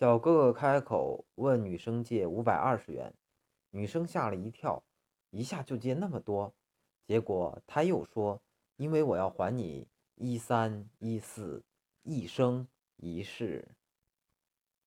小哥哥开口问女生借五百二十元女生吓了一跳一下就借那么多。结果他又说因为我要还你一三一四一生一世。